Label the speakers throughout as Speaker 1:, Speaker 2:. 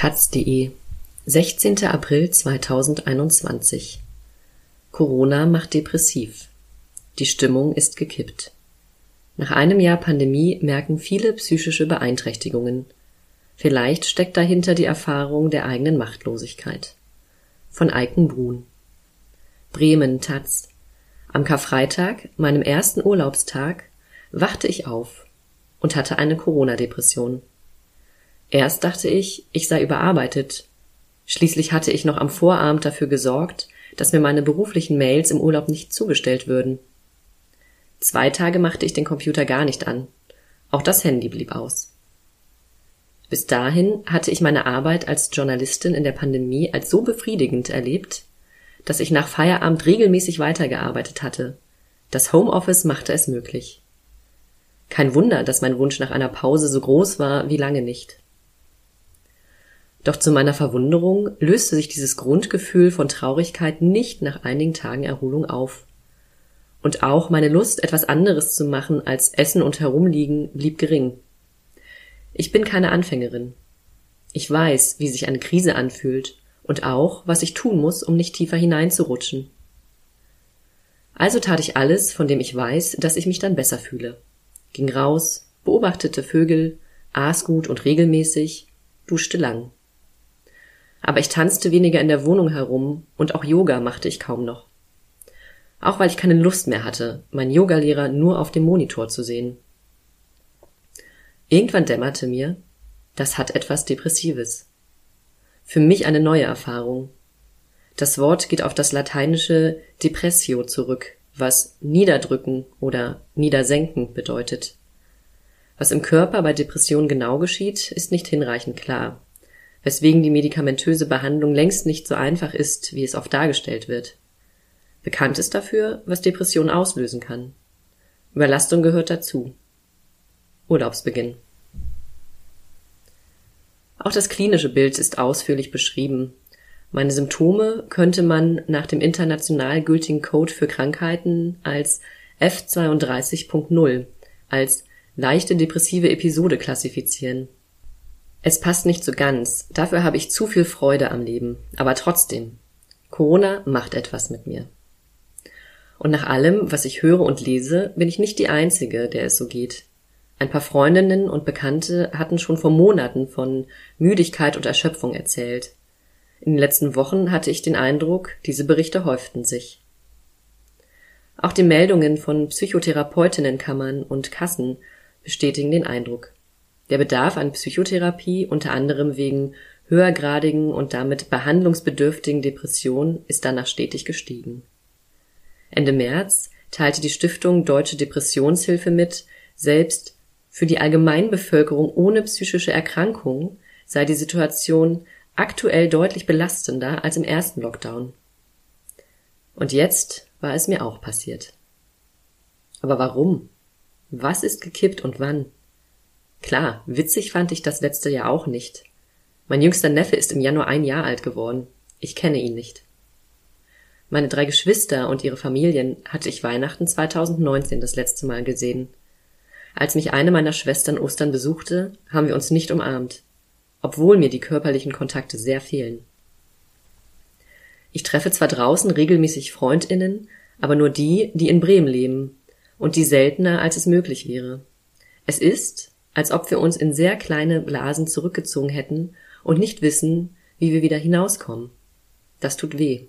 Speaker 1: taz.de 16. April 2021 Corona macht depressiv. Die Stimmung ist gekippt. Nach einem Jahr Pandemie merken viele psychische Beeinträchtigungen. Vielleicht steckt dahinter die Erfahrung der eigenen Machtlosigkeit. Von Eiken Brun. Bremen Taz. Am Karfreitag, meinem ersten Urlaubstag, wachte ich auf und hatte eine Corona-Depression. Erst dachte ich, ich sei überarbeitet. Schließlich hatte ich noch am Vorabend dafür gesorgt, dass mir meine beruflichen Mails im Urlaub nicht zugestellt würden. Zwei Tage machte ich den Computer gar nicht an. Auch das Handy blieb aus. Bis dahin hatte ich meine Arbeit als Journalistin in der Pandemie als so befriedigend erlebt, dass ich nach Feierabend regelmäßig weitergearbeitet hatte. Das Homeoffice machte es möglich. Kein Wunder, dass mein Wunsch nach einer Pause so groß war wie lange nicht. Doch zu meiner Verwunderung löste sich dieses Grundgefühl von Traurigkeit nicht nach einigen Tagen Erholung auf. Und auch meine Lust, etwas anderes zu machen als Essen und Herumliegen, blieb gering. Ich bin keine Anfängerin. Ich weiß, wie sich eine Krise anfühlt und auch, was ich tun muss, um nicht tiefer hineinzurutschen. Also tat ich alles, von dem ich weiß, dass ich mich dann besser fühle. Ging raus, beobachtete Vögel, aß gut und regelmäßig, duschte lang. Aber ich tanzte weniger in der Wohnung herum und auch Yoga machte ich kaum noch. Auch weil ich keine Lust mehr hatte, meinen Yogalehrer nur auf dem Monitor zu sehen. Irgendwann dämmerte mir, das hat etwas Depressives. Für mich eine neue Erfahrung. Das Wort geht auf das lateinische depressio zurück, was niederdrücken oder niedersenken bedeutet. Was im Körper bei Depression genau geschieht, ist nicht hinreichend klar weswegen die medikamentöse Behandlung längst nicht so einfach ist, wie es oft dargestellt wird. Bekannt ist dafür, was Depression auslösen kann. Überlastung gehört dazu. Urlaubsbeginn. Auch das klinische Bild ist ausführlich beschrieben. Meine Symptome könnte man nach dem international gültigen Code für Krankheiten als F32.0 als leichte depressive Episode klassifizieren. Es passt nicht so ganz. Dafür habe ich zu viel Freude am Leben. Aber trotzdem. Corona macht etwas mit mir. Und nach allem, was ich höre und lese, bin ich nicht die Einzige, der es so geht. Ein paar Freundinnen und Bekannte hatten schon vor Monaten von Müdigkeit und Erschöpfung erzählt. In den letzten Wochen hatte ich den Eindruck, diese Berichte häuften sich. Auch die Meldungen von Psychotherapeutinnenkammern und Kassen bestätigen den Eindruck. Der Bedarf an Psychotherapie, unter anderem wegen höhergradigen und damit behandlungsbedürftigen Depressionen, ist danach stetig gestiegen. Ende März teilte die Stiftung Deutsche Depressionshilfe mit, selbst für die Allgemeinbevölkerung ohne psychische Erkrankung sei die Situation aktuell deutlich belastender als im ersten Lockdown. Und jetzt war es mir auch passiert. Aber warum? Was ist gekippt und wann? Klar, witzig fand ich das letzte Jahr auch nicht. Mein jüngster Neffe ist im Januar ein Jahr alt geworden. Ich kenne ihn nicht. Meine drei Geschwister und ihre Familien hatte ich Weihnachten 2019 das letzte Mal gesehen. Als mich eine meiner Schwestern Ostern besuchte, haben wir uns nicht umarmt, obwohl mir die körperlichen Kontakte sehr fehlen. Ich treffe zwar draußen regelmäßig Freundinnen, aber nur die, die in Bremen leben, und die seltener, als es möglich wäre. Es ist, als ob wir uns in sehr kleine Blasen zurückgezogen hätten und nicht wissen, wie wir wieder hinauskommen. Das tut weh.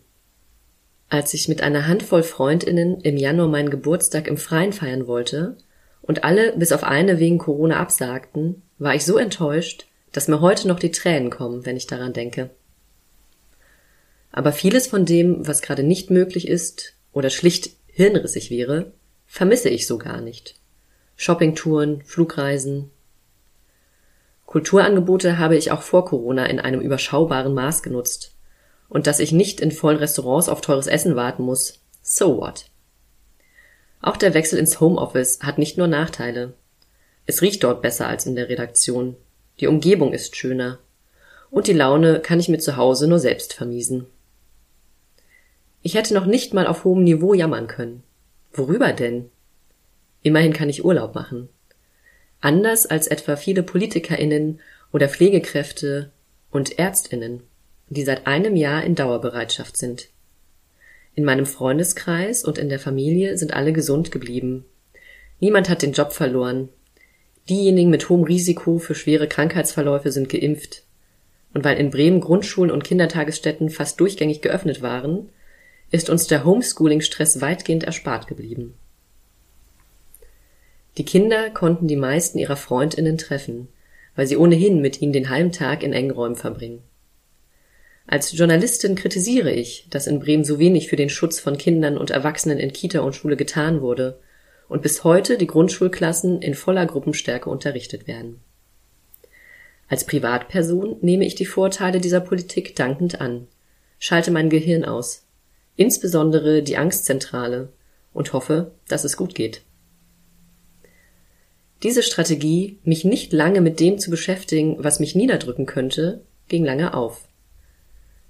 Speaker 1: Als ich mit einer Handvoll Freundinnen im Januar meinen Geburtstag im Freien feiern wollte und alle bis auf eine wegen Corona absagten, war ich so enttäuscht, dass mir heute noch die Tränen kommen, wenn ich daran denke. Aber vieles von dem, was gerade nicht möglich ist oder schlicht hirnrissig wäre, vermisse ich so gar nicht. Shoppingtouren, Flugreisen. Kulturangebote habe ich auch vor Corona in einem überschaubaren Maß genutzt. Und dass ich nicht in vollen Restaurants auf teures Essen warten muss, so what? Auch der Wechsel ins Homeoffice hat nicht nur Nachteile. Es riecht dort besser als in der Redaktion. Die Umgebung ist schöner. Und die Laune kann ich mir zu Hause nur selbst vermiesen. Ich hätte noch nicht mal auf hohem Niveau jammern können. Worüber denn? Immerhin kann ich Urlaub machen. Anders als etwa viele PolitikerInnen oder Pflegekräfte und Ärztinnen, die seit einem Jahr in Dauerbereitschaft sind. In meinem Freundeskreis und in der Familie sind alle gesund geblieben. Niemand hat den Job verloren. Diejenigen mit hohem Risiko für schwere Krankheitsverläufe sind geimpft. Und weil in Bremen Grundschulen und Kindertagesstätten fast durchgängig geöffnet waren, ist uns der Homeschooling-Stress weitgehend erspart geblieben. Die Kinder konnten die meisten ihrer Freundinnen treffen, weil sie ohnehin mit ihnen den halben Tag in engen Räumen verbringen. Als Journalistin kritisiere ich, dass in Bremen so wenig für den Schutz von Kindern und Erwachsenen in Kita und Schule getan wurde und bis heute die Grundschulklassen in voller Gruppenstärke unterrichtet werden. Als Privatperson nehme ich die Vorteile dieser Politik dankend an, schalte mein Gehirn aus, insbesondere die Angstzentrale, und hoffe, dass es gut geht. Diese Strategie, mich nicht lange mit dem zu beschäftigen, was mich niederdrücken könnte, ging lange auf.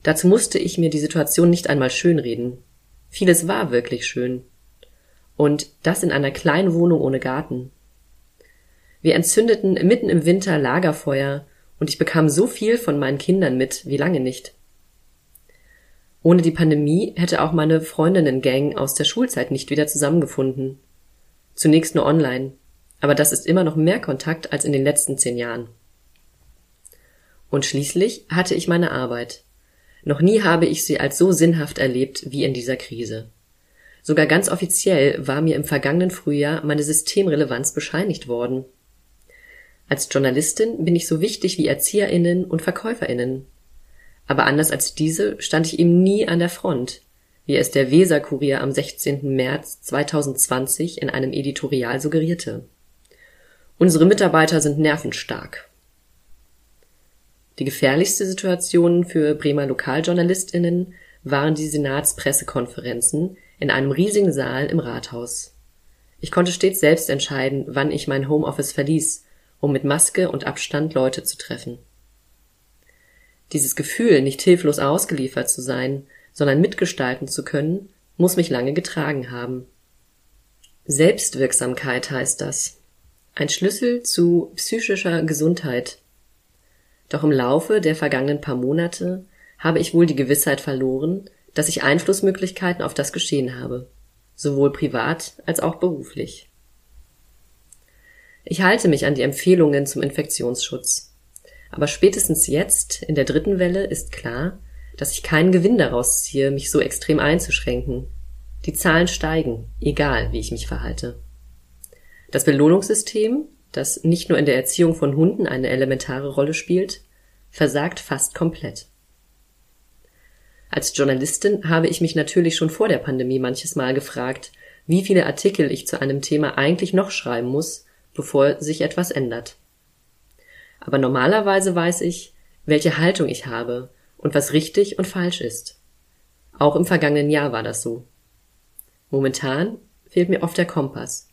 Speaker 1: Dazu musste ich mir die Situation nicht einmal schönreden. Vieles war wirklich schön. Und das in einer kleinen Wohnung ohne Garten. Wir entzündeten mitten im Winter Lagerfeuer und ich bekam so viel von meinen Kindern mit wie lange nicht. Ohne die Pandemie hätte auch meine Freundinnen-Gang aus der Schulzeit nicht wieder zusammengefunden. Zunächst nur online aber das ist immer noch mehr Kontakt als in den letzten zehn Jahren. Und schließlich hatte ich meine Arbeit. Noch nie habe ich sie als so sinnhaft erlebt wie in dieser Krise. Sogar ganz offiziell war mir im vergangenen Frühjahr meine Systemrelevanz bescheinigt worden. Als Journalistin bin ich so wichtig wie Erzieherinnen und Verkäuferinnen. Aber anders als diese stand ich eben nie an der Front, wie es der Weser-Kurier am 16. März 2020 in einem Editorial suggerierte. Unsere Mitarbeiter sind nervenstark. Die gefährlichste Situation für Bremer Lokaljournalistinnen waren die Senatspressekonferenzen in einem riesigen Saal im Rathaus. Ich konnte stets selbst entscheiden, wann ich mein Homeoffice verließ, um mit Maske und Abstand Leute zu treffen. Dieses Gefühl, nicht hilflos ausgeliefert zu sein, sondern mitgestalten zu können, muss mich lange getragen haben. Selbstwirksamkeit heißt das. Ein Schlüssel zu psychischer Gesundheit. Doch im Laufe der vergangenen paar Monate habe ich wohl die Gewissheit verloren, dass ich Einflussmöglichkeiten auf das Geschehen habe, sowohl privat als auch beruflich. Ich halte mich an die Empfehlungen zum Infektionsschutz. Aber spätestens jetzt, in der dritten Welle, ist klar, dass ich keinen Gewinn daraus ziehe, mich so extrem einzuschränken. Die Zahlen steigen, egal wie ich mich verhalte. Das Belohnungssystem, das nicht nur in der Erziehung von Hunden eine elementare Rolle spielt, versagt fast komplett. Als Journalistin habe ich mich natürlich schon vor der Pandemie manches Mal gefragt, wie viele Artikel ich zu einem Thema eigentlich noch schreiben muss, bevor sich etwas ändert. Aber normalerweise weiß ich, welche Haltung ich habe und was richtig und falsch ist. Auch im vergangenen Jahr war das so. Momentan fehlt mir oft der Kompass.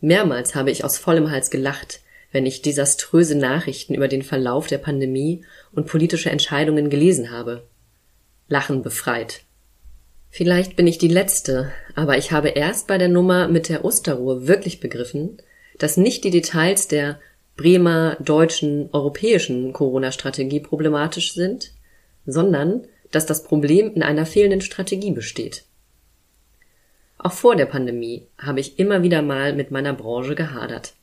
Speaker 1: Mehrmals habe ich aus vollem Hals gelacht, wenn ich desaströse Nachrichten über den Verlauf der Pandemie und politische Entscheidungen gelesen habe. Lachen befreit. Vielleicht bin ich die Letzte, aber ich habe erst bei der Nummer mit der Osterruhe wirklich begriffen, dass nicht die Details der Bremer, deutschen, europäischen Corona-Strategie problematisch sind, sondern dass das Problem in einer fehlenden Strategie besteht. Auch vor der Pandemie habe ich immer wieder mal mit meiner Branche gehadert.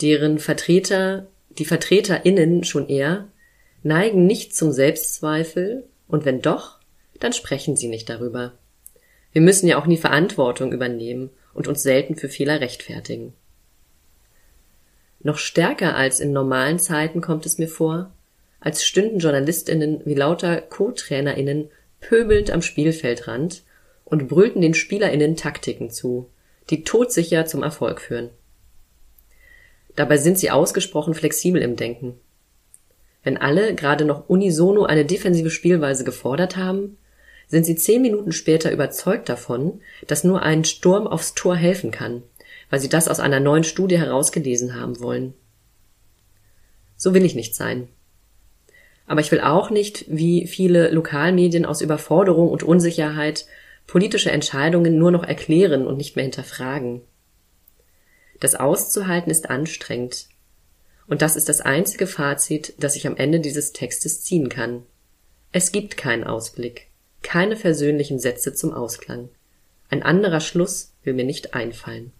Speaker 1: Deren Vertreter, die VertreterInnen schon eher, neigen nicht zum Selbstzweifel und wenn doch, dann sprechen sie nicht darüber. Wir müssen ja auch nie Verantwortung übernehmen und uns selten für Fehler rechtfertigen. Noch stärker als in normalen Zeiten kommt es mir vor, als stünden JournalistInnen wie lauter Co-TrainerInnen pöbelnd am Spielfeldrand und brüllten den SpielerInnen Taktiken zu, die todsicher zum Erfolg führen. Dabei sind sie ausgesprochen flexibel im Denken. Wenn alle gerade noch unisono eine defensive Spielweise gefordert haben, sind sie zehn Minuten später überzeugt davon, dass nur ein Sturm aufs Tor helfen kann, weil sie das aus einer neuen Studie herausgelesen haben wollen. So will ich nicht sein. Aber ich will auch nicht, wie viele Lokalmedien aus Überforderung und Unsicherheit politische Entscheidungen nur noch erklären und nicht mehr hinterfragen. Das auszuhalten ist anstrengend. Und das ist das einzige Fazit, das ich am Ende dieses Textes ziehen kann. Es gibt keinen Ausblick, keine versöhnlichen Sätze zum Ausklang. Ein anderer Schluss will mir nicht einfallen